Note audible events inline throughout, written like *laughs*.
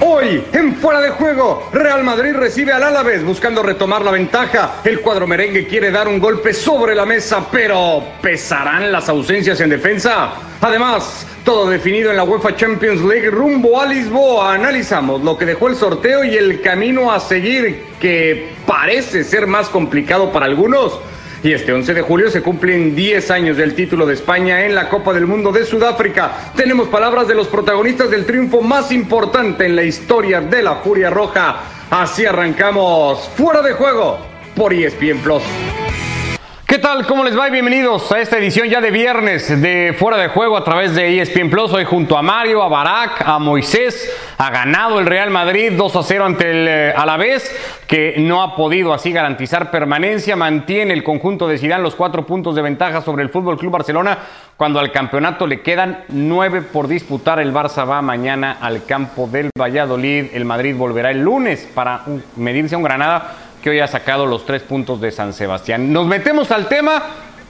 Hoy, en fuera de juego, Real Madrid recibe al Alavés buscando retomar la ventaja. El cuadro merengue quiere dar un golpe sobre la mesa, pero ¿pesarán las ausencias en defensa? Además, todo definido en la UEFA Champions League rumbo a Lisboa. Analizamos lo que dejó el sorteo y el camino a seguir, que parece ser más complicado para algunos. Y este 11 de julio se cumplen 10 años del título de España en la Copa del Mundo de Sudáfrica. Tenemos palabras de los protagonistas del triunfo más importante en la historia de la Furia Roja. Así arrancamos fuera de juego por ESPN Plus. ¿Qué tal? ¿Cómo les va? Bienvenidos a esta edición ya de viernes de Fuera de Juego a través de ESPN Plus. Hoy junto a Mario, a Barak, a Moisés. Ha ganado el Real Madrid 2 a 0 ante el eh, que no ha podido así garantizar permanencia. Mantiene el conjunto de Zidane los cuatro puntos de ventaja sobre el Fútbol Club Barcelona, cuando al campeonato le quedan nueve por disputar. El Barça va mañana al campo del Valladolid. El Madrid volverá el lunes para medirse a un Granada que hoy ha sacado los tres puntos de San Sebastián. Nos metemos al tema,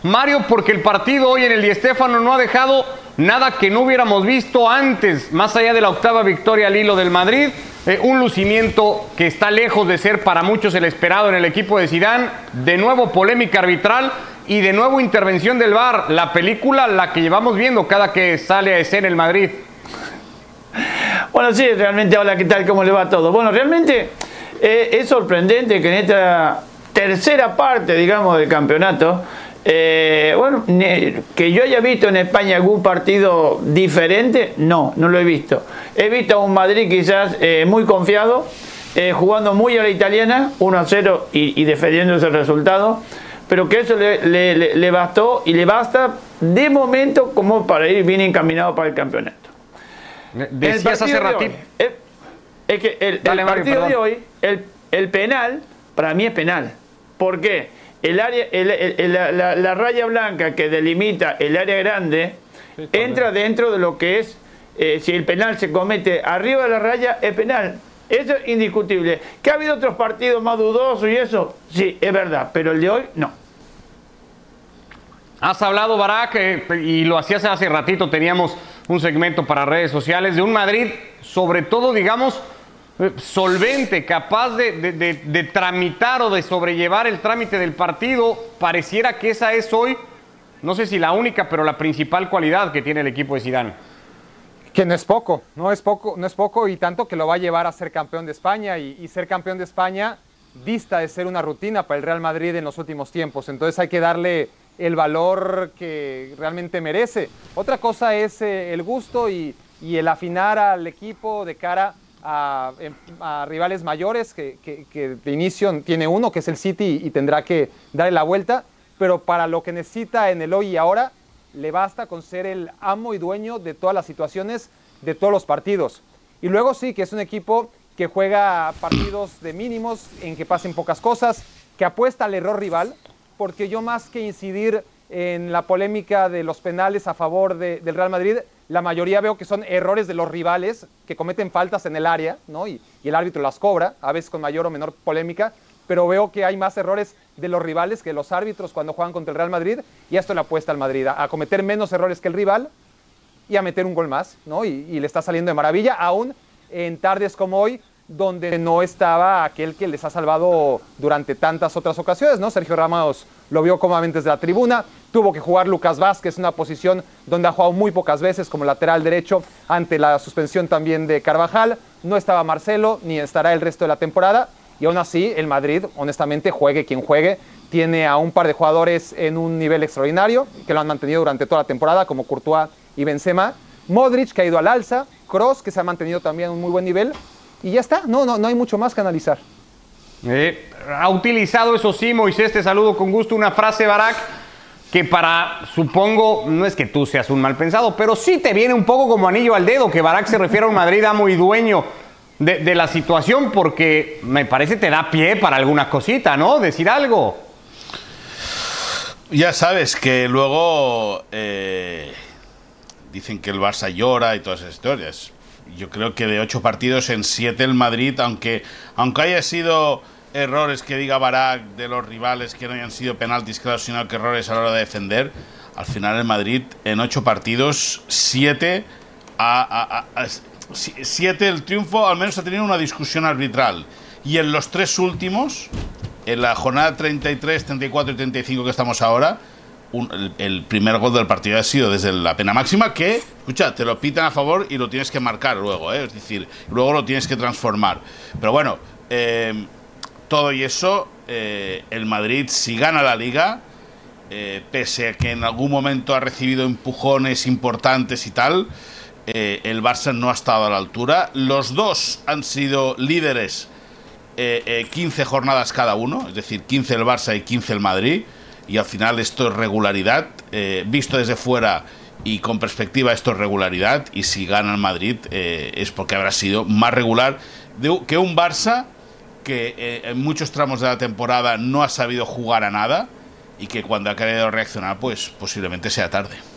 Mario, porque el partido hoy en el Di Stéfano no ha dejado nada que no hubiéramos visto antes, más allá de la octava victoria al hilo del Madrid. Eh, un lucimiento que está lejos de ser para muchos el esperado en el equipo de Sidán. De nuevo polémica arbitral y de nuevo intervención del VAR. La película la que llevamos viendo cada que sale a escena el Madrid. Bueno, sí, realmente, hola, ¿qué tal? ¿Cómo le va todo? Bueno, realmente eh, es sorprendente que en esta tercera parte, digamos, del campeonato, eh, bueno, que yo haya visto en España algún partido diferente, no, no lo he visto. He visto a un Madrid quizás eh, muy confiado, jugando muy a la italiana, 1 a 0 y, defendiendo ese resultado, pero que eso le, bastó y le basta de momento como para ir bien encaminado para el campeonato. Decías hace ratito. Es que el, partido de hoy, el, penal, para mí es penal. ¿Por qué? El área, la, raya blanca que delimita el área grande entra dentro de lo que es, eh, si el penal se comete arriba de la raya, es penal. Eso es indiscutible. ¿Que ha habido otros partidos más dudosos y eso? Sí, es verdad, pero el de hoy no. Has hablado, Barak, eh, y lo hacías hace ratito, teníamos un segmento para redes sociales de un Madrid, sobre todo, digamos, solvente, capaz de, tramitar o de sobrellevar el trámite del partido, pareciera que esa es hoy, no sé si la única, pero la principal cualidad que tiene el equipo de Zidane. Que no es poco, no es poco, no es poco y tanto que lo va a llevar a ser campeón de España y, ser campeón de España dista de ser una rutina para el Real Madrid en los últimos tiempos. Entonces hay que darle el valor que realmente merece. Otra cosa es eh, el gusto y el afinar al equipo de cara Em, a, rivales mayores que, de inicio tiene uno, que es el City, y tendrá que darle la vuelta, pero para lo que necesita en el hoy y ahora, le basta con ser el amo y dueño de todas las situaciones, de todos los partidos. Y luego sí, que es un equipo que juega partidos de mínimos, en que pasen pocas cosas, que apuesta al error rival, porque yo más que incidir en la polémica de los penales a favor del Real Madrid, la mayoría veo que son errores de los rivales que cometen faltas en el área, ¿no? Y, el árbitro las cobra, a veces con mayor o menor polémica, pero veo que hay más errores de los rivales que los árbitros cuando juegan contra el Real Madrid, y esto le apuesta al Madrid, a, cometer menos errores que el rival y a meter un gol más, ¿no? Y, y le está saliendo de maravilla, aún en tardes como hoy, donde no estaba aquel que les ha salvado durante tantas otras ocasiones, ¿no? Sergio Ramos lo vio cómodamente desde la tribuna, tuvo que jugar Lucas Vázquez, una posición donde ha jugado muy pocas veces como lateral derecho ante la suspensión también de Carvajal, no estaba Marcelo, ni estará el resto de la temporada, y aún así el Madrid, honestamente, juegue quien juegue, tiene a un par de jugadores en un nivel extraordinario, que lo han mantenido durante toda la temporada, como Courtois y Benzema, Modric, que ha ido al alza, Cross, que se ha mantenido también en un muy buen nivel, y ya está, no, no, no hay mucho más que analizar. Eh, ha utilizado, eso sí, Moisés, te saludo con gusto, una frase, Barak, que para, supongo, no es que tú seas un mal pensado, pero sí te viene un poco como anillo al dedo que Barak se refiere a un Madrid amo y dueño de, la situación, porque me parece te da pie para alguna cosita, ¿no? Decir algo. Ya sabes que luego eh, dicen que el Barça llora y todas esas historias yo creo que de ocho partidos en siete el Madrid, aunque, aunque haya sido errores que diga Barak de los rivales que no hayan sido penaltis, claro, sino que errores a la hora de defender, al final el Madrid en ocho partidos, siete siete el triunfo al menos ha tenido una discusión arbitral. Y en los tres últimos, en la jornada 33, 34 y 35 que estamos ahora, el, primer gol del partido ha sido desde la pena máxima que, escucha, te lo pitan a favor y lo tienes que marcar luego, ¿eh? es decir, luego lo tienes que transformar. Pero bueno, eh, todo y eso, eh, el Madrid si gana la liga, pese a que en algún momento ha recibido empujones importantes y tal, el Barça no ha estado a la altura. Los dos han sido líderes 15 jornadas cada uno, es decir, 15 el Barça y 15 el Madrid y al final esto es regularidad. Eh, visto desde fuera y con perspectiva esto es regularidad y si gana el Madrid eh, es porque habrá sido más regular que un Barça que eh, en muchos tramos de la temporada no ha sabido jugar a nada y que cuando ha querido reaccionar pues posiblemente sea tarde.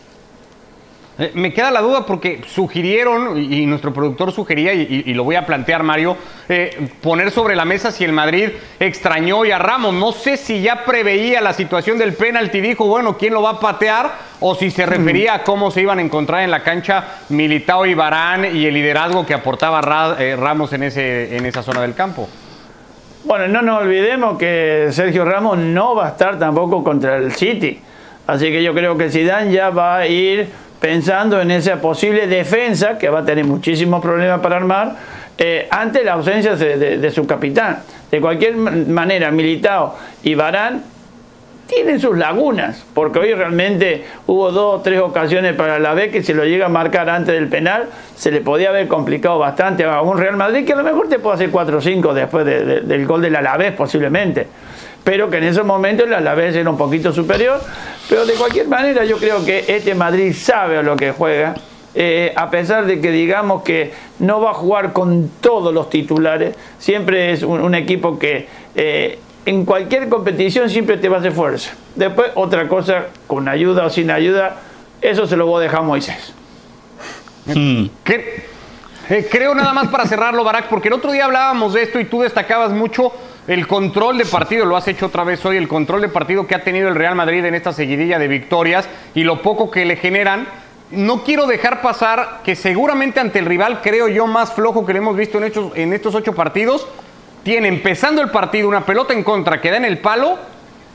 Eh, me queda la duda porque sugirieron, y nuestro productor sugería, y, lo voy a plantear, Mario, eh, poner sobre la mesa si el Madrid extrañó y a Ramos. No sé si ya preveía la situación del penalti, dijo, bueno, ¿quién lo va a patear? O si se refería a cómo se iban a encontrar en la cancha Militao y Barán y el liderazgo que aportaba eh, Ramos en, ese, en esa zona del campo. Bueno, no nos olvidemos que Sergio Ramos no va a estar tampoco contra el City. Así que yo creo que Zidane ya va a ir pensando en esa posible defensa que va a tener muchísimos problemas para armar eh, ante la ausencia de, su capitán. De cualquier manera, Militao y Barán tienen sus lagunas, porque hoy realmente hubo dos o tres ocasiones para la vez que si lo llega a marcar antes del penal, se le podía haber complicado bastante a un Real Madrid que a lo mejor te puede hacer 4 o 5 después del gol del Alavés posiblemente pero que en esos momentos el Alavés era un poquito superior. Pero de cualquier manera yo creo que este Madrid sabe a lo que juega. Eh, a pesar de que digamos que no va a jugar con todos los titulares, siempre es un, equipo que eh, en cualquier competición siempre te va a hacer fuerza. Después otra cosa, con ayuda o sin ayuda, eso se lo voy a dejar a Moisés. Hmm. Eh, creo nada más para cerrarlo, Barak, porque el otro día hablábamos de esto y tú destacabas mucho el control de partido, lo has hecho otra vez hoy, el control de partido que ha tenido el Real Madrid en esta seguidilla de victorias y lo poco que le generan. No quiero dejar pasar que seguramente ante el rival, creo yo, más flojo que le hemos visto en estos, en estos ocho partidos, tiene empezando el partido una pelota en contra que da en el palo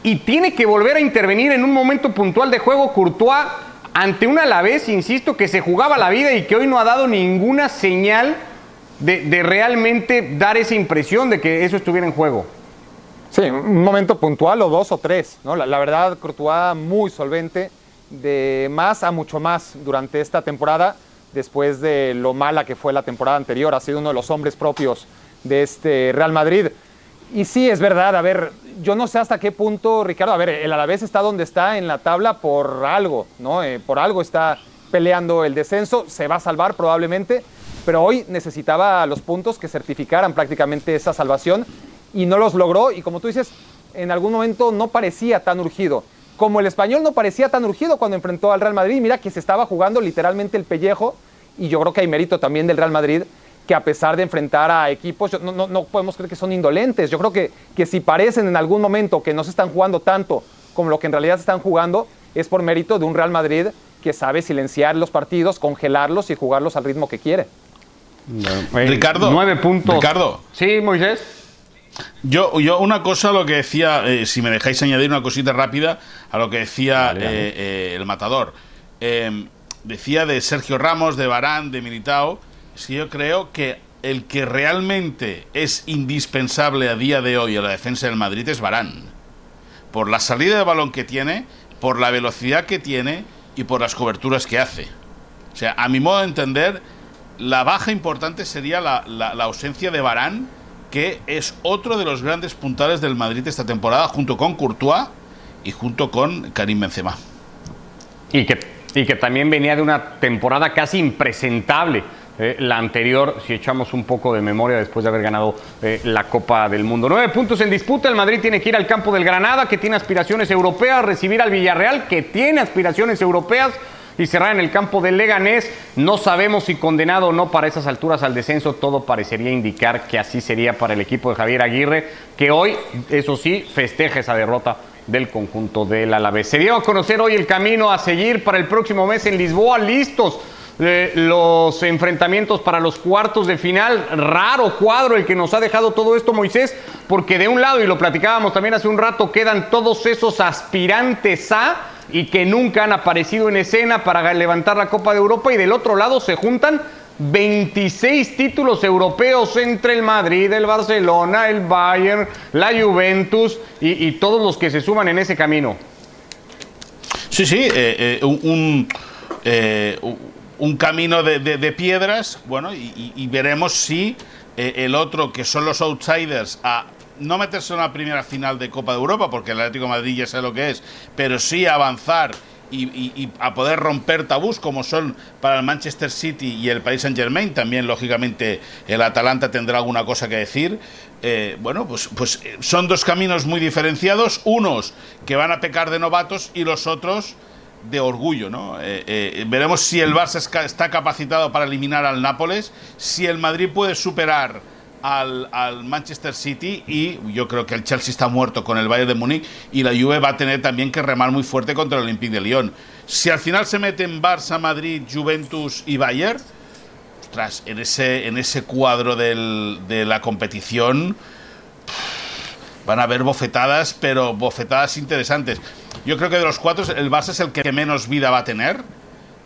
y tiene que volver a intervenir en un momento puntual de juego Courtois ante un Alavés, insisto, que se jugaba la vida y que hoy no ha dado ninguna señal de, realmente dar esa impresión de que eso estuviera en juego. Sí, un momento puntual o dos o tres, ¿no? La, verdad, Courtois muy solvente, de más a mucho más durante esta temporada, después de lo mala que fue la temporada anterior, ha sido uno de los hombres propios de este Real Madrid. Y sí, es verdad, a ver, yo no sé hasta qué punto, Ricardo, a ver, el Alavés está donde está en la tabla por algo, ¿no? Eh, por algo está peleando el descenso, se va a salvar probablemente, pero hoy necesitaba los puntos que certificaran prácticamente esa salvación y no los logró y como tú dices, en algún momento no parecía tan urgido. Como el español no parecía tan urgido cuando enfrentó al Real Madrid, mira que se estaba jugando literalmente el pellejo y yo creo que hay mérito también del Real Madrid que a pesar de enfrentar a equipos, no, no, podemos creer que son indolentes. Yo creo que, que si parecen en algún momento que no se están jugando tanto como lo que en realidad se están jugando, es por mérito de un Real Madrid que sabe silenciar los partidos, congelarlos y jugarlos al ritmo que quiere. Ricardo. Nueve puntos. Ricardo. Sí, Moisés. Yo, yo una cosa, lo que decía, eh, si me dejáis añadir una cosita rápida a lo que decía eh, eh, el matador. Em, decía de Sergio Ramos, de Barán, de Militao. Si yo creo que el que realmente es indispensable a día de hoy a la defensa del Madrid es Barán. Por la salida de balón que tiene, por la velocidad que tiene y por las coberturas que hace. O sea, a mi modo de entender, la baja importante sería la, ausencia de Barán, que es otro de los grandes puntales del Madrid esta temporada, junto con Courtois y junto con Karim Benzema. Y que, y que también venía de una temporada casi impresentable. Eh, la anterior, si echamos un poco de memoria después de haber ganado eh, la Copa del Mundo. Nueve puntos en disputa, el Madrid tiene que ir al campo del Granada, que tiene aspiraciones europeas, recibir al Villarreal, que tiene aspiraciones europeas, y cerrar en el campo del Leganés. No sabemos si condenado o no para esas alturas al descenso. Todo parecería indicar que así sería para el equipo de Javier Aguirre, que hoy, eso sí, festeja esa derrota del conjunto del Alavés. Se dio a conocer hoy el camino a seguir para el próximo mes en Lisboa, listos eh, los enfrentamientos para los cuartos de final. Raro cuadro el que nos ha dejado todo esto, Moisés, porque de un lado, y lo platicábamos también hace un rato, quedan todos esos aspirantes a y que nunca han aparecido en escena para levantar la Copa de Europa, y del otro lado se juntan 26 títulos europeos entre el Madrid, el Barcelona, el Bayern, la Juventus y, todos los que se suman en ese camino. Sí, sí, eh, eh, un, eh, un, camino de, piedras, bueno, y, veremos si el otro, que son los outsiders, a no meterse en una primera final de Copa de Europa, porque el Atlético Madrid ya sabe lo que es, pero sí avanzar y, a poder romper tabús como son para el Manchester City y el Paris Saint Germain. También, lógicamente, el Atalanta tendrá alguna cosa que decir. Eh, bueno, pues, pues eh, son dos caminos muy diferenciados, unos que van a pecar de novatos y los otros de orgullo, ¿no? Eh, veremos si el Barça está capacitado para eliminar al Nápoles, si el Madrid puede superar al, Manchester City y yo creo que el Chelsea está muerto con el Bayern de Múnich y la Juve va a tener también que remar muy fuerte contra el Olympique de Lyon. Si al final se meten Barça, Madrid, Juventus y Bayern, ostras, en ese, en ese cuadro de la competición van a haber bofetadas, pero bofetadas interesantes. Yo creo que de los cuatro el Barça es el que menos vida va a tener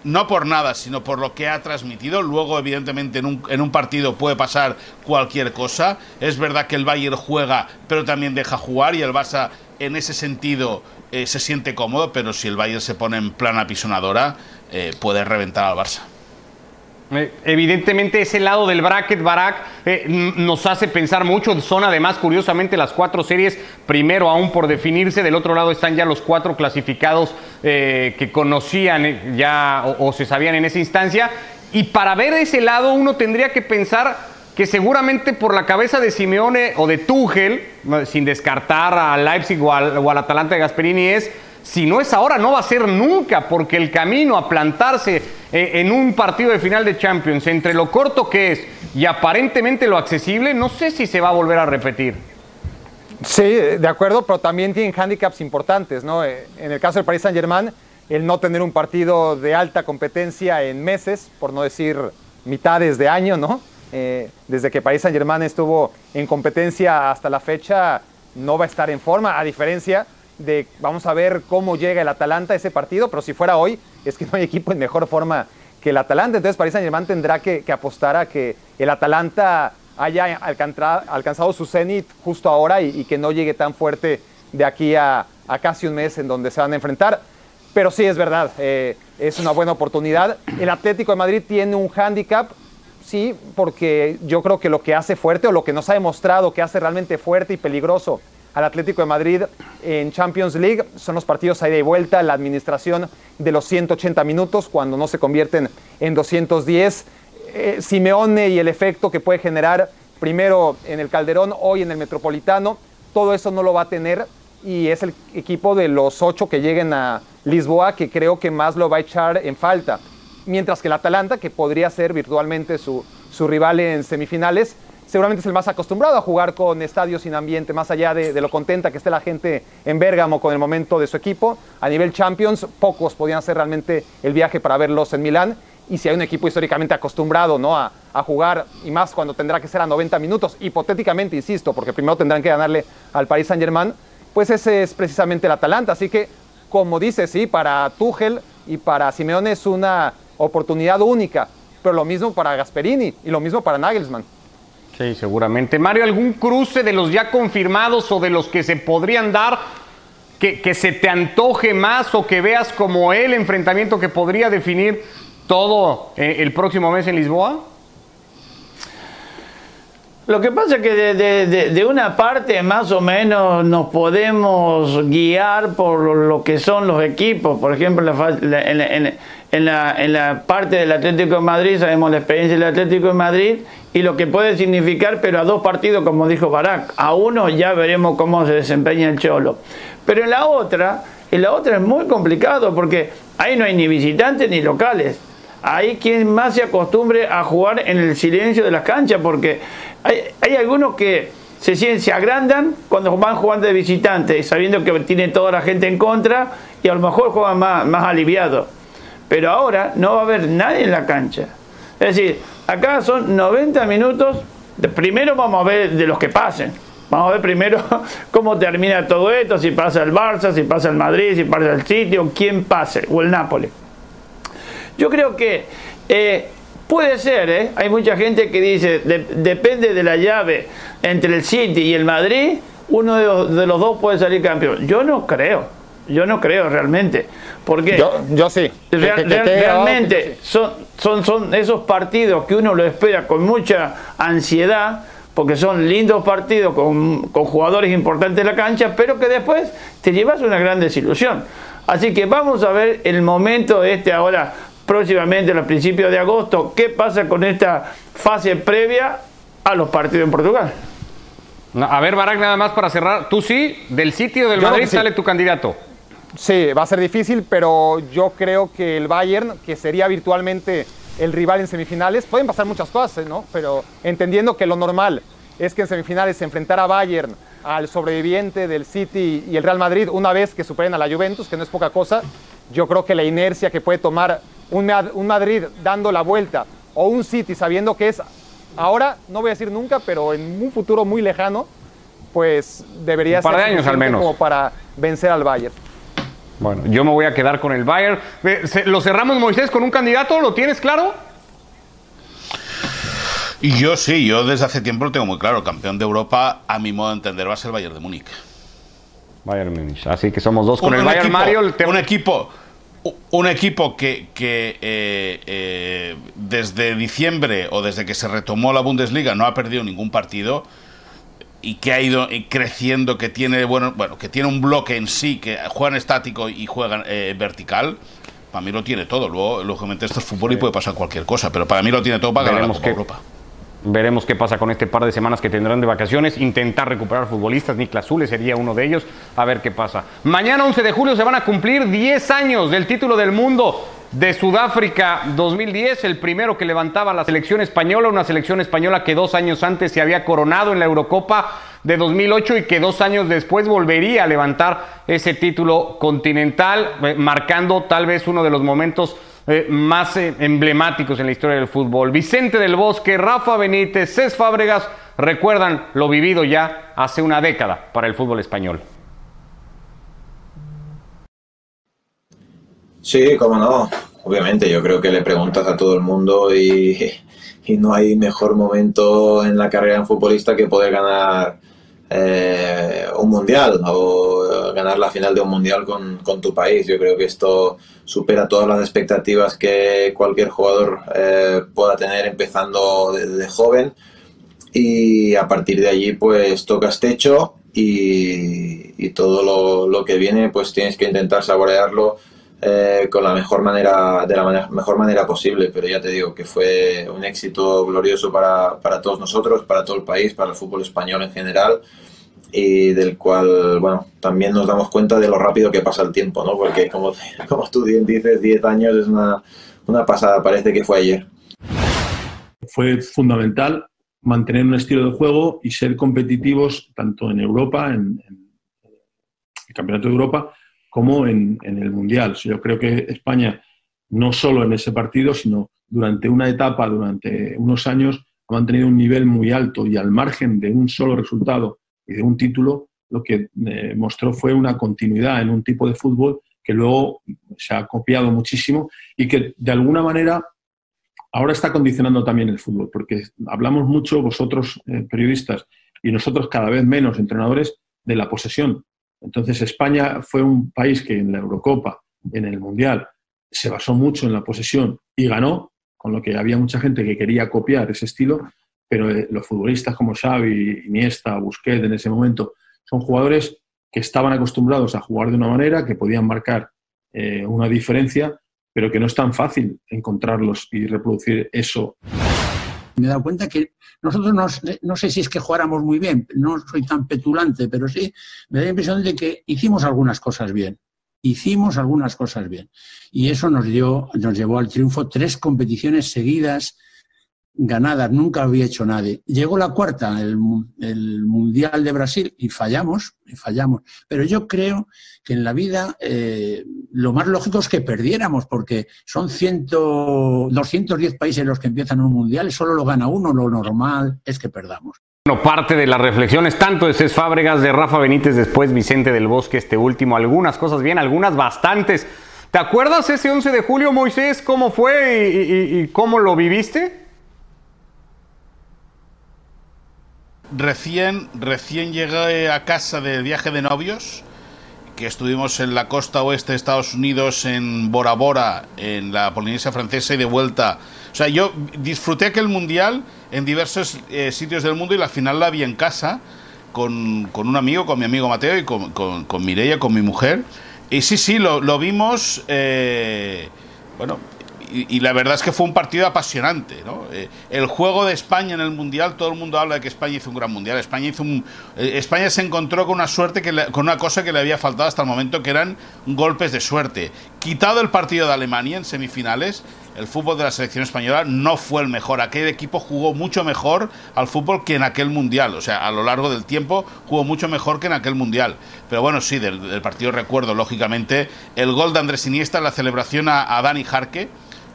no por nada, sino por lo que ha transmitido. Luego, evidentemente, en un, en un, partido puede pasar cualquier cosa. Es verdad que el Bayern juega, pero también deja jugar y el Barça, en ese sentido, eh, se siente cómodo, pero si el Bayern se pone en plana pisonadora, eh, puede reventar al Barça. Eh, evidentemente ese lado del bracket Barak eh, nos hace pensar mucho. Son además curiosamente las cuatro series, primero aún por definirse, del otro lado están ya los cuatro clasificados eh, que conocían ya o, se sabían en esa instancia. Y para ver ese lado uno tendría que pensar que seguramente por la cabeza de Simeone o de Tuchel, sin descartar a Leipzig o o al Atalanta de Gasperini, es si no es ahora, no va a ser nunca, porque el camino a plantarse eh, en un partido de final de Champions, entre lo corto que es y aparentemente lo accesible, no sé si se va a volver a repetir. Sí, de acuerdo, pero también tienen handicaps importantes, ¿no? Eh, en el caso del Paris Saint-Germain, el no tener un partido de alta competencia en meses, por no decir mitades de año, ¿no? Eh, desde que Paris Saint-Germain estuvo en competencia hasta la fecha, no va a estar en forma, a diferencia de vamos a ver cómo llega el Atalanta a ese partido, pero si fuera hoy, es que no hay equipo en mejor forma que el Atalanta. Entonces Paris Saint Germain tendrá que, apostar a que el Atalanta haya alcanzado su cenit justo ahora y, que no llegue tan fuerte de aquí a, casi un mes en donde se van a enfrentar. Pero sí es verdad, eh, es una buena oportunidad. El Atlético de Madrid tiene un hándicap, sí, porque yo creo que lo que hace fuerte o lo que nos ha demostrado que hace realmente fuerte y peligroso al Atlético de Madrid en Champions League. Son los partidos a ida y vuelta, la administración de los 180 minutos cuando no se convierten en 210. Eh, Simeone y el efecto que puede generar primero en el Calderón, hoy en el Metropolitano, todo eso no lo va a tener y es el equipo de los ocho que lleguen a Lisboa que creo que más lo va a echar en falta. Mientras que el Atalanta, que podría ser virtualmente su, su rival en semifinales, seguramente es el más acostumbrado a jugar con estadios sin ambiente, más allá de, lo contenta que esté la gente en Bérgamo con el momento de su equipo. A nivel Champions, pocos podían hacer realmente el viaje para verlos en Milán. Y si hay un equipo históricamente acostumbrado ¿no? a, jugar, y más cuando tendrá que ser a 90 minutos, hipotéticamente, insisto, porque primero tendrán que ganarle al Paris Saint-Germain, pues ese es precisamente el Atalanta. Así que, como dice, sí, para Tuchel y para Simeone es una oportunidad única, pero lo mismo para Gasperini y lo mismo para Nagelsmann. Sí, seguramente. Mario, ¿algún cruce de los ya confirmados o de los que se podrían dar que, se te antoje más o que veas como el enfrentamiento que podría definir todo eh, el próximo mes en Lisboa? Lo que pasa es que de, una parte más o menos nos podemos guiar por lo, que son los equipos. Por ejemplo, en, la, parte del Atlético de Madrid sabemos la experiencia del Atlético de Madrid y lo que puede significar, pero a dos partidos, como dijo Barak, a uno ya veremos cómo se desempeña el Cholo. Pero en la otra, en la otra es muy complicado porque ahí no hay ni visitantes ni locales. Hay quien más se acostumbre a jugar en el silencio de las canchas porque hay, algunos que se, se agrandan cuando van jugando de visitantes, sabiendo que tienen toda la gente en contra y a lo mejor juegan más, más aliviados. pero ahora no va a haber nadie en la cancha. Es decir, acá son 90 minutos, primero vamos a ver de los que pasen. Vamos a ver primero *laughs* cómo termina todo esto, si pasa el Barça, si pasa el Madrid, si pasa el sitio, quién pase, o el Nápoles. Yo creo que eh, puede ser, ¿eh? hay mucha gente que dice, depende de la llave entre el City y el Madrid, uno de los, dos puede salir campeón. Yo no creo, yo no creo realmente. Porque yo, yo sí. realmente son, son, son esos partidos que uno lo espera con mucha ansiedad porque son lindos partidos con, con, jugadores importantes en la cancha, pero que después te llevas una gran desilusión. Así que vamos a ver el momento este ahora próximamente, a principios de agosto, qué pasa con esta fase previa a los partidos en Portugal. A ver, Barak, nada más para cerrar. Tú sí, del sitio del Madrid sale tu candidato. Sí, va a ser difícil, pero yo creo que el Bayern, que sería virtualmente el rival en semifinales, pueden pasar muchas cosas, ¿no? Pero entendiendo que lo normal es que en semifinales se enfrentara a Bayern al sobreviviente del City y el Real Madrid una vez que superen a la Juventus, que no es poca cosa, yo creo que la inercia que puede tomar un, un Madrid dando la vuelta o un City sabiendo que es ahora, no voy a decir nunca, pero en un futuro muy lejano, pues debería ser años al menos. como para vencer al Bayern. Bueno, yo me voy a quedar con el Bayern. ¿Lo cerramos, Moisés, con un candidato? ¿Lo tienes claro? Y yo sí, yo desde hace tiempo lo tengo muy claro. campeón de Europa, a mi modo de entender, va a ser el Bayern de Múnich. Bayern Múnich. Así que somos dos con el Bayern Mario. Un equipo un equipo que, que eh, eh, desde diciembre o desde que se retomó la Bundesliga no ha perdido ningún partido y que ha ido creciendo, que tiene bueno, bueno, que tiene un bloque en sí, que juegan estático y juegan eh, vertical, para mí lo tiene todo. Luego, lógicamente, esto es fútbol y puede pasar cualquier cosa, pero para mí lo tiene todo para ganar la Europa. Veremos qué pasa con este par de semanas que tendrán de vacaciones. Intentar recuperar futbolistas. Niklas Zule sería uno de ellos. A ver qué pasa. Mañana, 11 de julio, se van a cumplir 10 años del título del mundo de Sudáfrica 2010, el primero que levantaba la selección española, una selección española que dos años antes se había coronado en la Eurocopa de 2008 y que dos años después volvería a levantar ese título continental, eh, marcando tal vez uno de los momentos eh, más eh, emblemáticos en la historia del fútbol. Vicente del Bosque, Rafa Benítez, Cés Fábregas recuerdan lo vivido ya hace una década para el fútbol español. Sí, cómo no. Obviamente, yo creo que le preguntas a todo el mundo y, no hay mejor momento en la carrera de un futbolista que poder ganar eh, un mundial o ganar la final de un mundial con, con, tu país. Yo creo que esto supera todas las expectativas que cualquier jugador eh, pueda tener empezando desde joven. Y a partir de allí pues tocas techo y, todo lo, lo, que viene pues tienes que intentar saborearlo eh, con la mejor manera de la mejor manera posible. Pero ya te digo que fue un éxito glorioso para, para todos nosotros para todo el país para el fútbol español en general y del cual, bueno, también nos damos cuenta de lo rápido que pasa el tiempo, ¿no? Porque como, como tú dices, 10 años es una, una pasada, parece que fue ayer. Fue fundamental mantener un estilo de juego y ser competitivos tanto en Europa, en, el Campeonato de Europa, como en, en, el Mundial. Yo creo que España, no solo en ese partido, sino durante una etapa, durante unos años, ha mantenido un nivel muy alto y al margen de un solo resultado y de un título, lo que eh, mostró fue una continuidad en un tipo de fútbol que luego se ha copiado muchísimo y que de alguna manera ahora está condicionando también el fútbol, porque hablamos mucho vosotros eh, periodistas y nosotros cada vez menos entrenadores de la posesión. Entonces España fue un país que en la Eurocopa, en el Mundial, se basó mucho en la posesión y ganó, con lo que había mucha gente que quería copiar ese estilo, pero eh, los futbolistas como Xavi, Iniesta, Busquets en ese momento son jugadores que estaban acostumbrados a jugar de una manera, que podían marcar eh, una diferencia, pero que no es tan fácil encontrarlos y reproducir eso. Me he dado cuenta que nosotros no, no sé si es que jugáramos muy bien, no soy tan petulante, pero sí me da la impresión de que hicimos algunas cosas bien hicimos algunas cosas bien. Y eso nos, dio, nos llevó al triunfo tres competiciones seguidas ganadas, nunca había hecho nadie. Llegó la cuarta, el, el, Mundial de Brasil, y fallamos, y fallamos. Pero yo creo que en la vida eh, lo más lógico es que perdiéramos, porque son 100, 210 países los que empiezan un Mundial, solo lo gana uno, lo normal es que perdamos. Bueno, parte de las reflexiones, tanto de Cés Fábregas, de Rafa Benítez, después Vicente del Bosque, este último, algunas cosas bien, algunas bastantes. ¿Te acuerdas ese 11 de julio, Moisés, cómo fue y, y, y cómo lo viviste? Recién, recién llegué a casa de viaje de novios, que estuvimos en la costa oeste de Estados Unidos, en Bora Bora, en la Polinesia Francesa y de vuelta. O sea, yo disfruté aquel mundial en diversos eh, sitios del mundo y la final la vi en casa con, con un amigo, con mi amigo Mateo y con, con, con Mireia, con mi mujer. Y sí, sí, lo, lo vimos, eh, bueno, y, la verdad es que fue un partido apasionante. ¿no? Eh, el juego de España en el Mundial, todo el mundo habla de que España hizo un gran Mundial. España, hizo un, eh, España se encontró con una suerte, que con una cosa que le había faltado hasta el momento, que eran golpes de suerte. Quitado el partido de Alemania en semifinales, el fútbol de la selección española no fue el mejor. Aquel equipo jugó mucho mejor al fútbol que en aquel mundial. O sea, a lo largo del tiempo jugó mucho mejor que en aquel mundial. Pero bueno, sí, del, del partido recuerdo, lógicamente, el gol de Andrés Iniesta, la celebración a, a Dani Jarque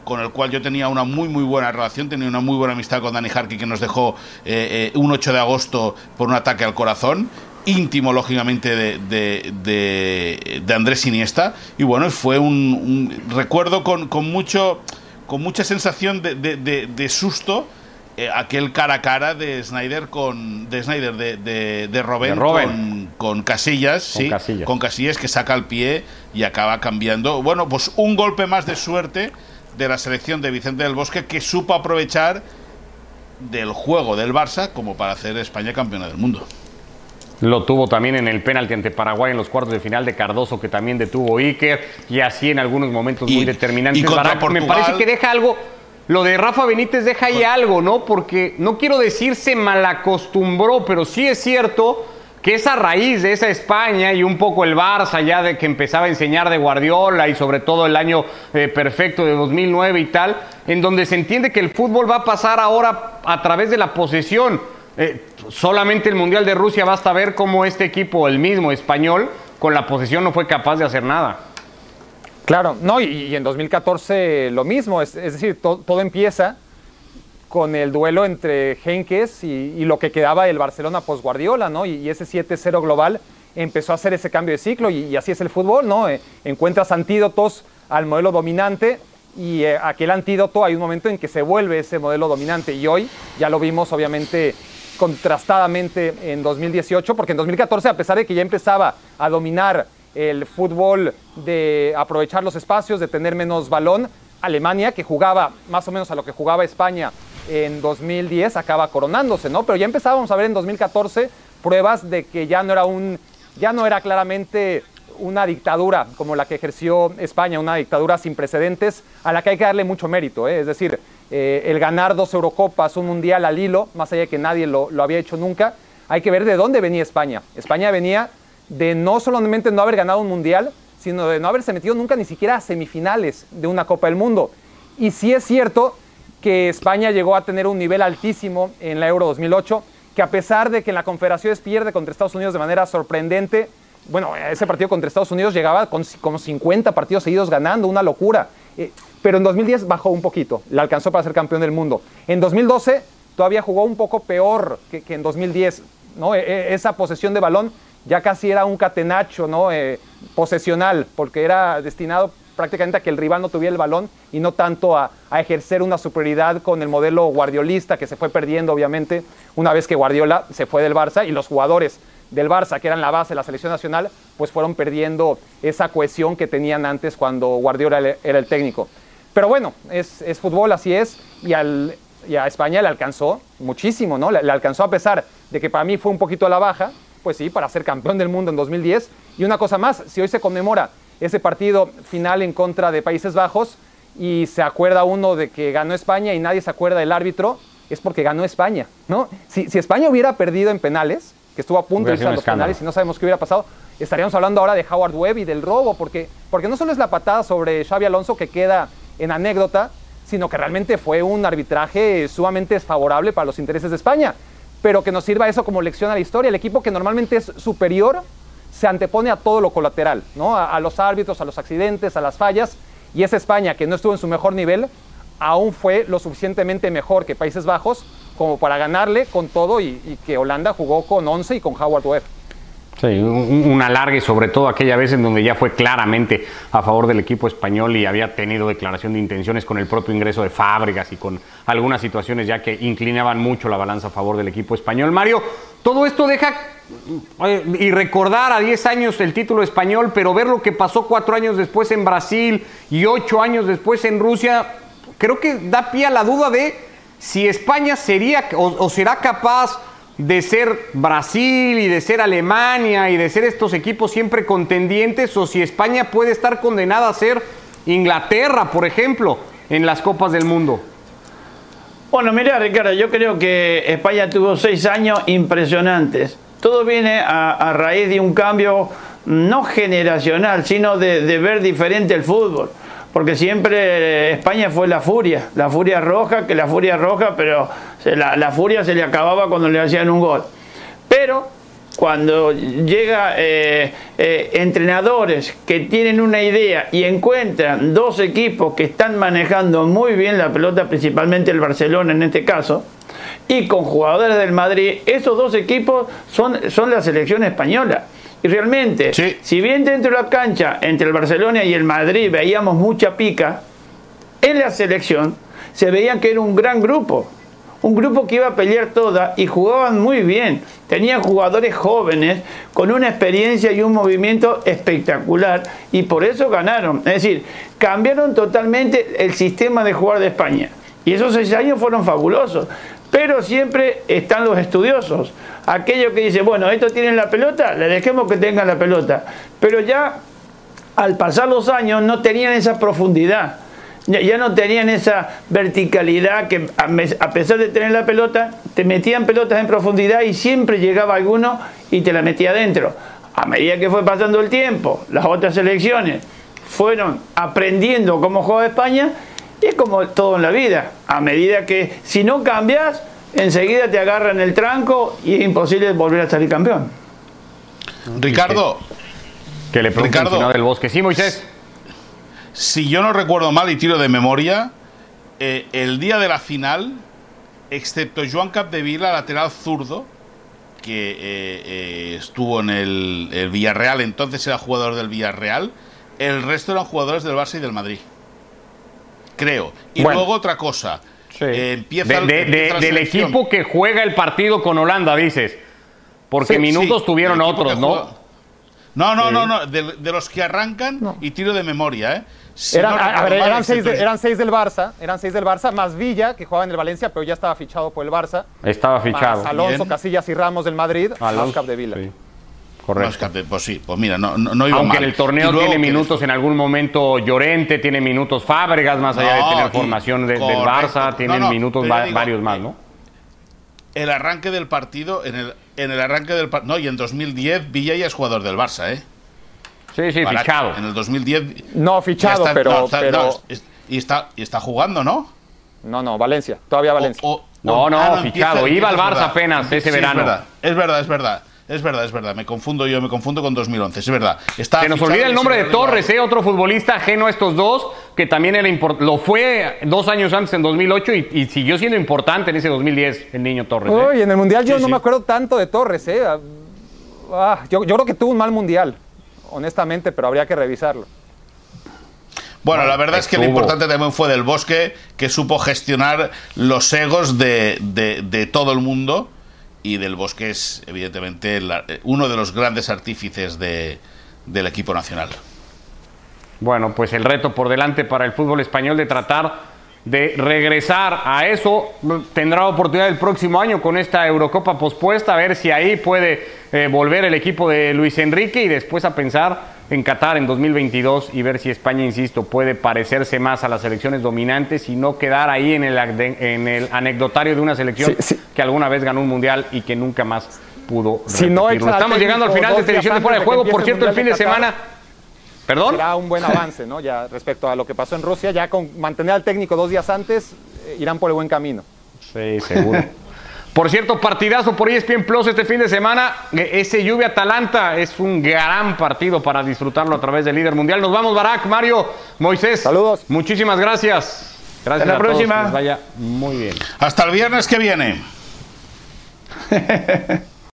con el cual yo tenía una muy muy buena relación, tenía una muy buena amistad con Dani Harky que nos dejó eh, eh, un 8 de agosto por un ataque al corazón íntimo lógicamente de, de, de, de Andrés Iniesta. Y bueno fue un, un recuerdo con, con, mucho con mucha sensación de, susto eh, aquel cara a cara de Snyder con de Snyder de, de, de Robben, Con, con, Casillas, con, sí, Casillas. con Casillas que saca el pie y acaba cambiando. Bueno pues un golpe más de suerte de la selección de Vicente del Bosque que supo aprovechar del juego del Barça como para hacer España campeona del mundo. Lo tuvo también en el penalti ante Paraguay en los cuartos de final de Cardoso, que también detuvo Iker, y así en algunos momentos y, muy determinantes. Y Portugal, me parece que deja algo. Lo de Rafa Benítez deja ahí algo, ¿no? Porque no quiero decir se malacostumbró, pero sí es cierto que esa raíz de esa España y un poco el Barça ya de que empezaba a enseñar de Guardiola y sobre todo el año eh, perfecto de 2009 y tal, en donde se entiende que el fútbol va a pasar ahora a través de la posesión. Eh, solamente el Mundial de Rusia basta ver cómo este equipo, el mismo español, con la posesión no fue capaz de hacer nada. Claro, no, y, en 2014 lo mismo, es, decir, to, todo empieza con el duelo entre Henkes y, lo que quedaba del Barcelona post Guardiola, ¿no? Y, ese 7-0 global empezó a hacer ese cambio de ciclo y, y así es el fútbol, ¿no? Eh, encuentras antídotos al modelo dominante y eh, aquel antídoto hay un momento en que se vuelve ese modelo dominante y hoy ya lo vimos obviamente contrastadamente en 2018 porque en 2014 a pesar de que ya empezaba a dominar el fútbol de aprovechar los espacios, de tener menos balón, Alemania que jugaba más o menos a lo que jugaba España en 2010 acaba coronándose, ¿no? Pero ya empezábamos a ver en 2014 pruebas de que ya no era un, ya no era claramente una dictadura como la que ejerció España, una dictadura sin precedentes a la que hay que darle mucho mérito, ¿eh? es decir, eh, el ganar dos Eurocopas, un mundial al hilo, más allá de que nadie lo, lo había hecho nunca, hay que ver de dónde venía España. España venía de no solamente no haber ganado un mundial, sino de no haberse metido nunca ni siquiera a semifinales de una Copa del Mundo. Y sí es cierto que España llegó a tener un nivel altísimo en la Euro 2008, que a pesar de que en la Confederaciones pierde contra Estados Unidos de manera sorprendente, bueno, ese partido contra Estados Unidos llegaba con como 50 partidos seguidos ganando, una locura. Eh, pero en 2010 bajó un poquito, le alcanzó para ser campeón del mundo. En 2012 todavía jugó un poco peor que, en 2010, ¿no? E, esa posesión de balón ya casi era un catenacho, ¿no? Eh, posesional, porque era destinado prácticamente a que el rival no tuviera el balón y no tanto a, ejercer una superioridad con el modelo guardiolista que se fue perdiendo obviamente una vez que Guardiola se fue del Barça y los jugadores del Barça, que eran la base de la selección nacional, pues fueron perdiendo esa cohesión que tenían antes cuando Guardiola era el técnico. Pero bueno, es, es fútbol, así es, y, a España le alcanzó muchísimo, ¿no? Le, le alcanzó a pesar de que para mí fue un poquito a la baja, pues sí, para ser campeón del mundo en 2010. Y una cosa más, si hoy se conmemora ese partido final en contra de Países Bajos y se acuerda uno de que ganó España y nadie se acuerda del árbitro, es porque ganó España, ¿no? Si, si España hubiera perdido en penales, que estuvo a punto de irse a los penales y no sabemos qué hubiera pasado, estaríamos hablando ahora de Howard Webb y del robo, porque, porque no solo es la patada sobre Xavi Alonso que queda en anécdota, sino que realmente fue un arbitraje sumamente desfavorable para los intereses de España. Pero que nos sirva eso como lección a la historia. El equipo que normalmente es superior se antepone a todo lo colateral, ¿no? a, los árbitros, a los accidentes, a las fallas. Y esa España, que no estuvo en su mejor nivel, aún fue lo suficientemente mejor que Países Bajos como para ganarle con todo y que Holanda jugó con 11 y con Howard Webb. Sí, un, un, alargue, sobre todo aquella vez en donde ya fue claramente a favor del equipo español y había tenido declaración de intenciones con el propio ingreso de Fábregas y con algunas situaciones ya que inclinaban mucho la balanza a favor del equipo español. Mario, todo esto deja eh, y recordar a 10 años el título español, pero ver lo que pasó cuatro años después en Brasil y ocho años después en Rusia, creo que da pie a la duda de si España sería o, o será capaz de ser Brasil y de ser Alemania y de ser estos equipos siempre contendientes o si España puede estar condenada a ser Inglaterra, por ejemplo, en las Copas del Mundo. Bueno, mira Ricardo, yo creo que España tuvo seis años impresionantes. Todo viene a, raíz de un cambio no generacional, sino de ver diferente el fútbol porque siempre España fue la furia, la furia roja, que la furia roja, pero la, la furia se le acababa cuando le hacían un gol. Pero cuando llega eh, eh, entrenadores que tienen una idea y encuentran dos equipos que están manejando muy bien la pelota, principalmente el Barcelona en este caso, y con jugadores del Madrid, esos dos equipos son, son la selección española. Y realmente, Sí. si bien dentro de la cancha, entre el Barcelona y el Madrid, veíamos mucha pica, en la selección se veía que era un gran grupo. Un grupo que iba a pelear toda y jugaban muy bien. Tenían jugadores jóvenes con una experiencia y un movimiento espectacular y por eso ganaron. Es decir, cambiaron totalmente el sistema de jugar de España. Y esos seis años fueron fabulosos. Pero siempre están los estudiosos. Aquellos que dicen, bueno, estos tienen la pelota, le dejemos que tengan la pelota. Pero ya al pasar los años no tenían esa profundidad. Ya, ya no tenían esa verticalidad que a, pesar de tener la pelota, te metían pelotas en profundidad y siempre llegaba alguno y te la metía adentro. A medida que fue pasando el tiempo, las otras selecciones fueron aprendiendo cómo juega España y es como todo en la vida. A medida que si no cambias, enseguida te agarran el tranco y es imposible volver a salir campeón. Ricardo, Que le preguntan Ricardo. del bosque. Sí, Moisés. Si yo no recuerdo mal y tiro de memoria, eh, el día de la final, excepto Joan Capdevila, lateral zurdo, que eh, eh, estuvo en el, el Villarreal, entonces era jugador del Villarreal, el resto eran jugadores del Barça y del Madrid. Creo. Y Bueno. luego otra cosa. Sí. empieza, De- el- de- empieza de- la del selección. equipo que juega el partido con Holanda, dices. Porque Sí, minutos sí, tuvieron otros, ¿no? juega- No, no, no, no. De, de los que arrancan y tiro de memoria, ¿eh? Si Eran, no a- a recuerdo ver, mal, eran, seis de- excepto- eran seis del Barça, eran seis del Barça, más Villa, que jugaba en el Valencia, pero ya estaba fichado por el Barça. Estaba fichado. Más Alonso, Bien. Casillas y Ramos del Madrid, más Alonso, Capdevila. sí, No, Correcto. pues sí, pues mira, no, no, no iba Aunque mal. en el torneo tiene minutos en algún momento Llorente, tiene minutos Fábregas, más allá No, de tener y- formación de- del. Barça, tienen no, minutos va- digo, varios más, eh, ¿no? El arranque del partido, en el, en el arranque del partido, no, y en 2010 Villa ya es jugador del Barça, ¿eh? Sí, sí, Para- fichado. En el 2010 No, fichado, está- pero, no, está- pero no, es- y, está, y está jugando, ¿no? no, no, Valencia, todavía Valencia. O- o- No, no, ah, fichado. Iba al Barça apenas ese Sí, verano. Es verdad, es verdad, es verdad. Es verdad, es verdad. Me confundo yo, me confundo con 2011. Es verdad. Está Se nos olvida el nombre de Torres, ¿eh? otro futbolista ajeno a estos dos, que también era lo fue dos años antes, en 2008, y, y siguió siendo importante en ese 2010, el niño Torres. ¿eh? Uy, en el Mundial yo Sí, no sí. me acuerdo tanto de Torres, ¿eh? Ah, yo, yo creo que tuvo un mal Mundial, honestamente, pero habría que revisarlo. Bueno, la verdad es que lo importante también fue del Bosque, que supo gestionar los egos de, de- de todo el mundo. Y del Bosque es, evidentemente, la- uno de los grandes artífices de- del equipo nacional. Bueno, pues el reto por delante para el fútbol español de tratar de regresar a eso. Tendrá oportunidad el próximo año con esta Eurocopa pospuesta, a ver si ahí puede eh, volver el equipo de Luis Enrique y después a pensar en Qatar en 2022 y ver si España, insisto, puede parecerse más a las selecciones dominantes y no quedar ahí en el, ade- en el anecdotario de una selección Sí, sí. que alguna vez ganó un mundial y que nunca más pudo Si no Estamos llegando al final de edición de Fuera de Juego. Por cierto, el fin de semana... ¿Perdón? será un buen *laughs* avance, ¿no? Ya respecto a lo que pasó en Rusia, ya con mantener al técnico dos días antes, eh, irán por el buen camino. Sí, seguro. *laughs* Por cierto, partidazo por ESPN Plus este fin de semana. Ese Lluvia Atalanta es un gran partido para disfrutarlo a través del líder mundial. Nos vamos, Barak, Mario, Moisés. Saludos. Muchísimas gracias. Gracias Hasta la a todos, próxima. que les vaya muy bien. Hasta el viernes que viene. *laughs*